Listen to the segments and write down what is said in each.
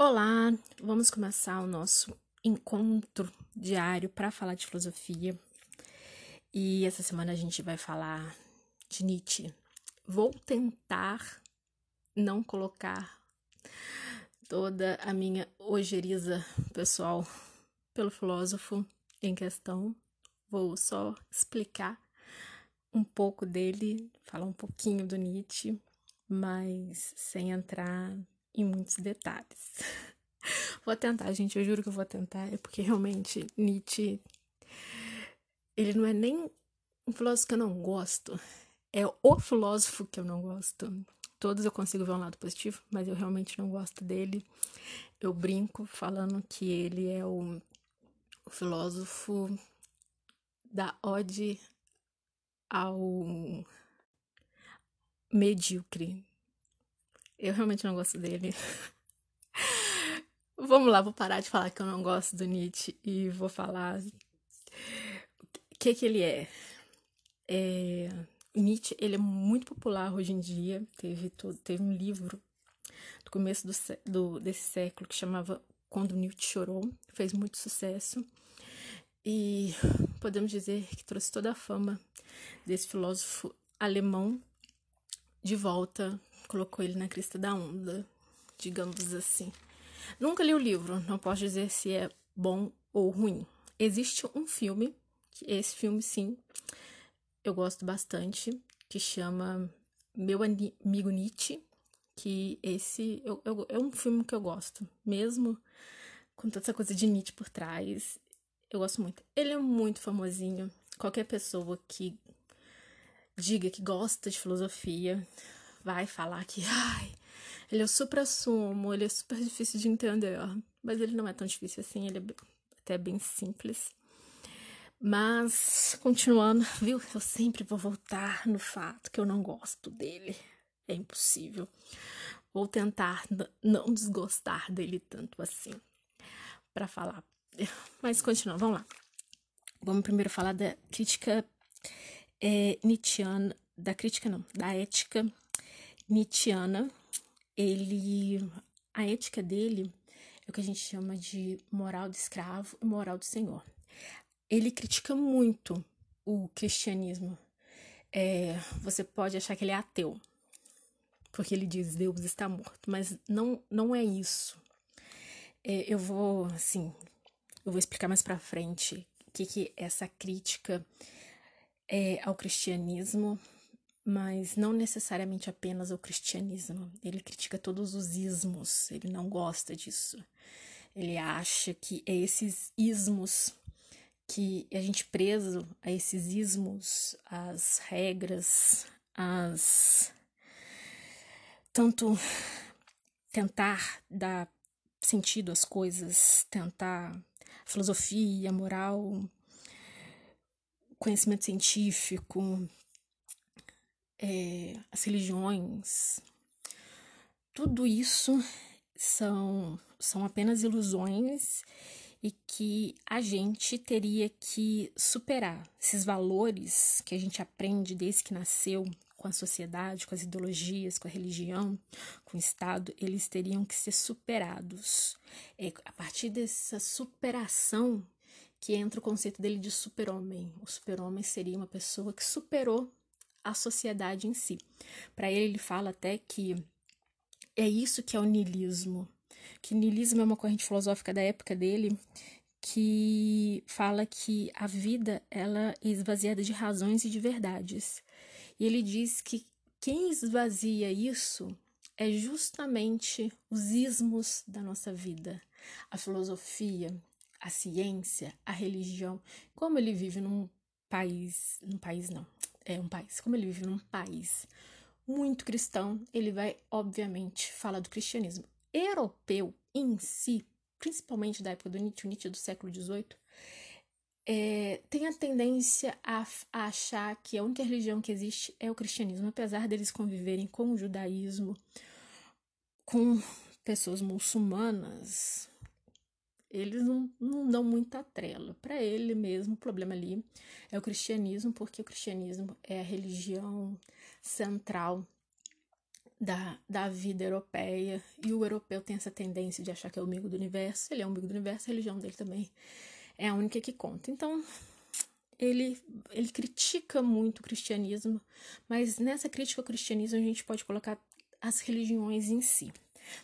Olá, vamos começar o nosso encontro diário para falar de filosofia. E essa semana a gente vai falar de Nietzsche. Vou tentar não colocar toda a minha ojeriza pessoal pelo filósofo em questão. Vou só explicar um pouco dele, falar um pouquinho do Nietzsche, mas sem entrar em muitos detalhes. vou tentar, gente, eu juro que eu vou tentar, é porque realmente Nietzsche ele não é nem um filósofo que eu não gosto, é o filósofo que eu não gosto. Todos eu consigo ver um lado positivo, mas eu realmente não gosto dele. Eu brinco falando que ele é o, o filósofo da ode ao medíocre, eu realmente não gosto dele. Vamos lá, vou parar de falar que eu não gosto do Nietzsche e vou falar o que que ele é. é... Nietzsche, ele é muito popular hoje em dia. Teve, todo, teve um livro do começo do, do, desse século que chamava Quando Nietzsche Chorou. Fez muito sucesso. E podemos dizer que trouxe toda a fama desse filósofo alemão de volta colocou ele na crista da onda, digamos assim. Nunca li o livro, não posso dizer se é bom ou ruim. Existe um filme, esse filme sim, eu gosto bastante, que chama Meu Amigo Nietzsche, que esse eu, eu, é um filme que eu gosto, mesmo com toda essa coisa de Nietzsche por trás. Eu gosto muito. Ele é muito famosinho. Qualquer pessoa que diga que gosta de filosofia vai falar que ai, ele é o supra-sumo, ele é super difícil de entender. Mas ele não é tão difícil assim, ele é até bem simples. Mas, continuando, viu? Eu sempre vou voltar no fato que eu não gosto dele. É impossível. Vou tentar não desgostar dele tanto assim. para falar. Mas, continuando, vamos lá. Vamos primeiro falar da crítica é, Nietzscheana. Da crítica, não, da ética Nietzscheana, ele, a ética dele é o que a gente chama de moral do escravo e moral do senhor. Ele critica muito o cristianismo. É, você pode achar que ele é ateu, porque ele diz Deus está morto, mas não, não é isso. É, eu vou, assim, eu vou explicar mais para frente o que, que essa crítica é ao cristianismo mas não necessariamente apenas o cristianismo. Ele critica todos os ismos, ele não gosta disso. Ele acha que é esses ismos que a gente preso a esses ismos, as regras, as tanto tentar dar sentido às coisas, tentar filosofia, moral, conhecimento científico, é, as religiões, tudo isso são, são apenas ilusões e que a gente teria que superar esses valores que a gente aprende desde que nasceu com a sociedade, com as ideologias, com a religião, com o Estado, eles teriam que ser superados. É a partir dessa superação que entra o conceito dele de super-homem. O super-homem seria uma pessoa que superou a sociedade em si. Para ele, ele fala até que é isso que é o niilismo. Que niilismo é uma corrente filosófica da época dele que fala que a vida ela é esvaziada de razões e de verdades. E ele diz que quem esvazia isso é justamente os ismos da nossa vida, a filosofia, a ciência, a religião. Como ele vive num país, num país não, é um país, como ele vive num país muito cristão, ele vai, obviamente, falar do cristianismo. Europeu em si, principalmente da época do Nietzsche, Nietzsche do século XVIII, é, tem a tendência a, a, achar que a única religião que existe é o cristianismo, apesar deles conviverem com o judaísmo, com pessoas muçulmanas, eles não, não dão muita trela. Para ele mesmo, o problema ali é o cristianismo, porque o cristianismo é a religião central da, da vida europeia, e o europeu tem essa tendência de achar que é o umbigo do universo, ele é o umbigo do universo, a religião dele também é a única que conta. Então, ele, ele critica muito o cristianismo, mas nessa crítica ao cristianismo a gente pode colocar as religiões em si.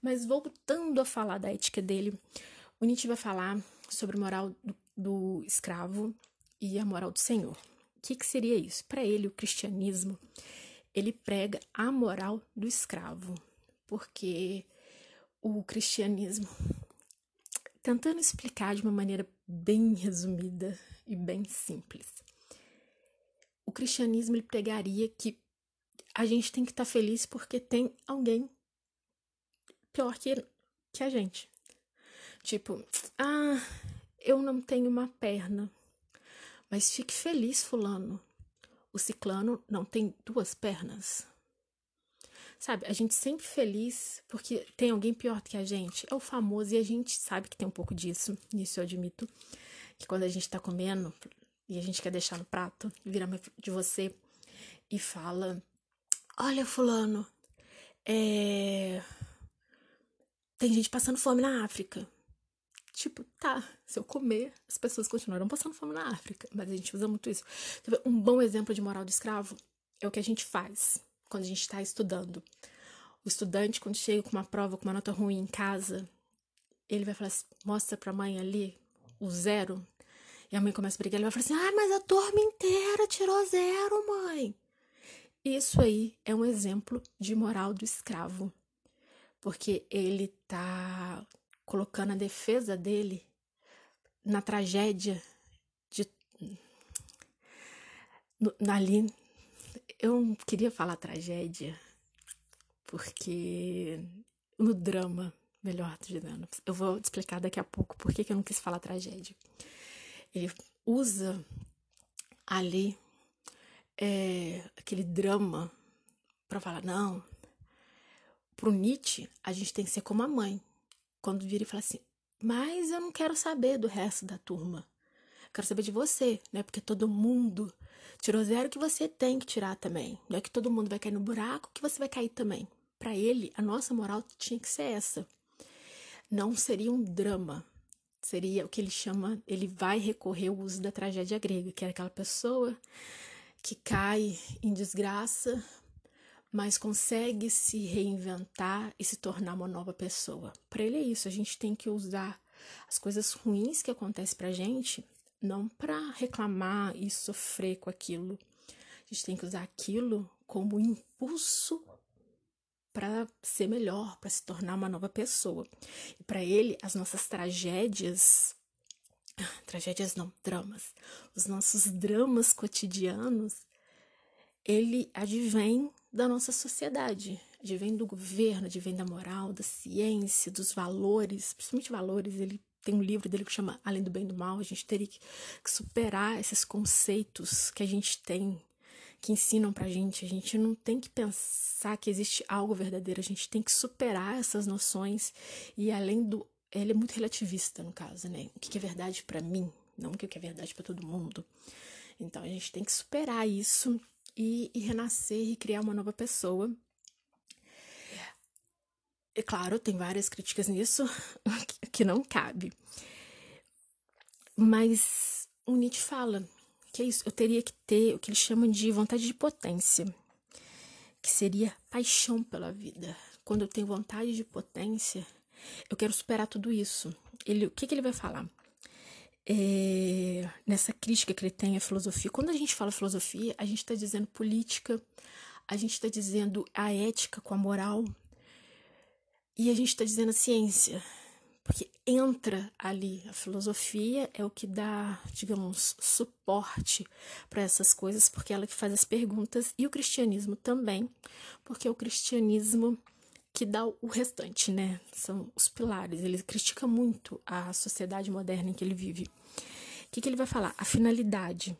Mas voltando a falar da ética dele, o Nietzsche vai falar sobre a moral do, escravo e a moral do senhor. O que, que seria isso? Para ele, o cristianismo ele prega a moral do escravo, porque o cristianismo, tentando explicar de uma maneira bem resumida e bem simples, o cristianismo ele pregaria que a gente tem que estar tá feliz porque tem alguém pior que, que a gente. Tipo, ah, eu não tenho uma perna, mas fique feliz, Fulano, o ciclano não tem duas pernas. Sabe, a gente sempre feliz porque tem alguém pior que a gente. É o famoso, e a gente sabe que tem um pouco disso, isso eu admito. Que quando a gente tá comendo e a gente quer deixar no prato, vira de você e fala: Olha, Fulano, é... tem gente passando fome na África. Tipo, tá, se eu comer, as pessoas continuarão passando fome na África. Mas a gente usa muito isso. Um bom exemplo de moral do escravo é o que a gente faz quando a gente está estudando. O estudante, quando chega com uma prova, com uma nota ruim em casa, ele vai falar assim, mostra pra mãe ali o zero. E a mãe começa a brigar, ele vai falar assim, ah, mas a turma inteira tirou zero, mãe. Isso aí é um exemplo de moral do escravo. Porque ele tá colocando a defesa dele na tragédia de ali. Eu não queria falar tragédia porque no drama melhor dizendo eu vou explicar daqui a pouco por que, eu não quis falar tragédia. Ele usa ali é, aquele drama para falar não pro Nietzsche a gente tem que ser como a mãe quando vira e fala assim: Mas eu não quero saber do resto da turma. Quero saber de você, né? Porque todo mundo tirou zero que você tem que tirar também. Não é que todo mundo vai cair no buraco que você vai cair também. Para ele, a nossa moral tinha que ser essa. Não seria um drama. Seria o que ele chama, ele vai recorrer ao uso da tragédia grega, que é aquela pessoa que cai em desgraça, mas consegue se reinventar e se tornar uma nova pessoa. Para ele é isso, a gente tem que usar as coisas ruins que acontecem pra gente não para reclamar e sofrer com aquilo. A gente tem que usar aquilo como impulso para ser melhor, para se tornar uma nova pessoa. E para ele, as nossas tragédias, tragédias não, dramas, os nossos dramas cotidianos, ele advém da nossa sociedade, advém do governo, advém da moral, da ciência, dos valores, principalmente valores. Ele tem um livro dele que chama Além do Bem e do Mal. A gente teria que, superar esses conceitos que a gente tem, que ensinam pra gente. A gente não tem que pensar que existe algo verdadeiro, a gente tem que superar essas noções e além do. Ele é muito relativista, no caso, né? O que é verdade para mim, não o que é verdade para todo mundo. Então a gente tem que superar isso e, e renascer e criar uma nova pessoa. E claro, tem várias críticas nisso que não cabe. Mas o Nietzsche fala que é isso, eu teria que ter o que ele chama de vontade de potência, que seria paixão pela vida. Quando eu tenho vontade de potência, eu quero superar tudo isso. Ele, o que, que ele vai falar? É, nessa crítica que ele tem à filosofia. Quando a gente fala filosofia, a gente está dizendo política, a gente está dizendo a ética com a moral e a gente está dizendo a ciência. Porque entra ali a filosofia, é o que dá, digamos, suporte para essas coisas, porque é ela que faz as perguntas, e o cristianismo também, porque o cristianismo que dá o restante, né? São os pilares. Ele critica muito a sociedade moderna em que ele vive. O que, que ele vai falar? A finalidade,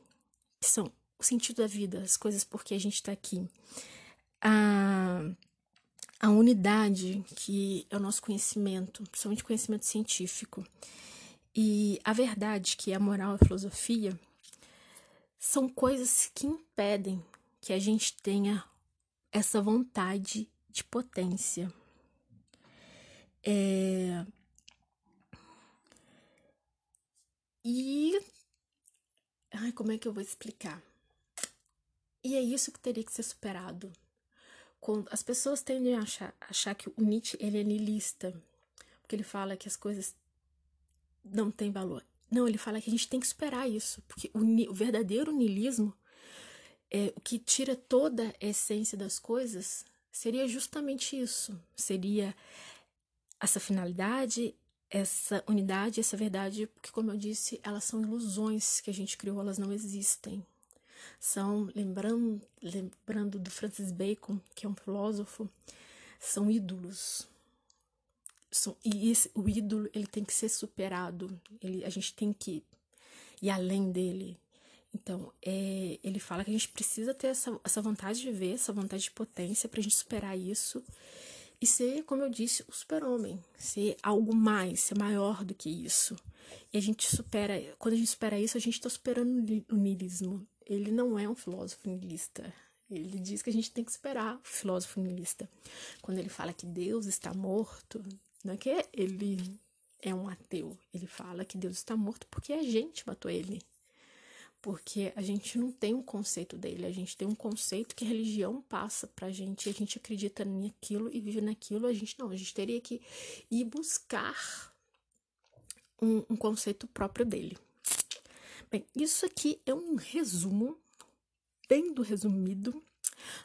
que são o sentido da vida, as coisas por que a gente está aqui. A, a unidade, que é o nosso conhecimento, principalmente conhecimento científico. E a verdade, que é a moral e a filosofia, são coisas que impedem que a gente tenha essa vontade de potência. É... E. Ai, como é que eu vou explicar? E é isso que teria que ser superado. Quando as pessoas tendem a achar, achar que o Nietzsche ele é niilista, porque ele fala que as coisas não têm valor. Não, ele fala que a gente tem que superar isso, porque o, o verdadeiro niilismo, é, o que tira toda a essência das coisas, seria justamente isso. Seria essa finalidade, essa unidade, essa verdade, porque, como eu disse, elas são ilusões que a gente criou, elas não existem. São, lembrando, lembrando do Francis Bacon, que é um filósofo, são ídolos. São, e esse, o ídolo ele tem que ser superado, ele, a gente tem que ir além dele. Então, é, ele fala que a gente precisa ter essa, essa vontade de ver, essa vontade de potência para a gente superar isso e ser, como eu disse, o super-homem, ser algo mais, ser maior do que isso. E a gente supera, quando a gente supera isso, a gente está superando o niilismo. Ele não é um filósofo niilista. Ele diz que a gente tem que superar o filósofo niilista. Quando ele fala que Deus está morto, não é que ele é um ateu. Ele fala que Deus está morto porque a gente matou ele porque a gente não tem um conceito dele, a gente tem um conceito que a religião passa pra gente, a gente acredita naquilo e vive naquilo, a gente não, a gente teria que ir buscar um, um conceito próprio dele. Bem, isso aqui é um resumo, bem do resumido.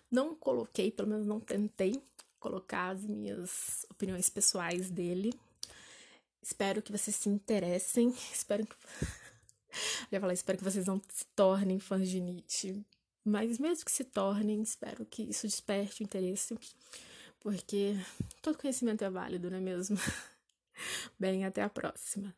Não coloquei, pelo menos não tentei colocar as minhas opiniões pessoais dele. Espero que vocês se interessem. Espero que eu ia falar, espero que vocês não se tornem fãs de Nietzsche. Mas mesmo que se tornem, espero que isso desperte o interesse, porque todo conhecimento é válido, não é mesmo? Bem, até a próxima.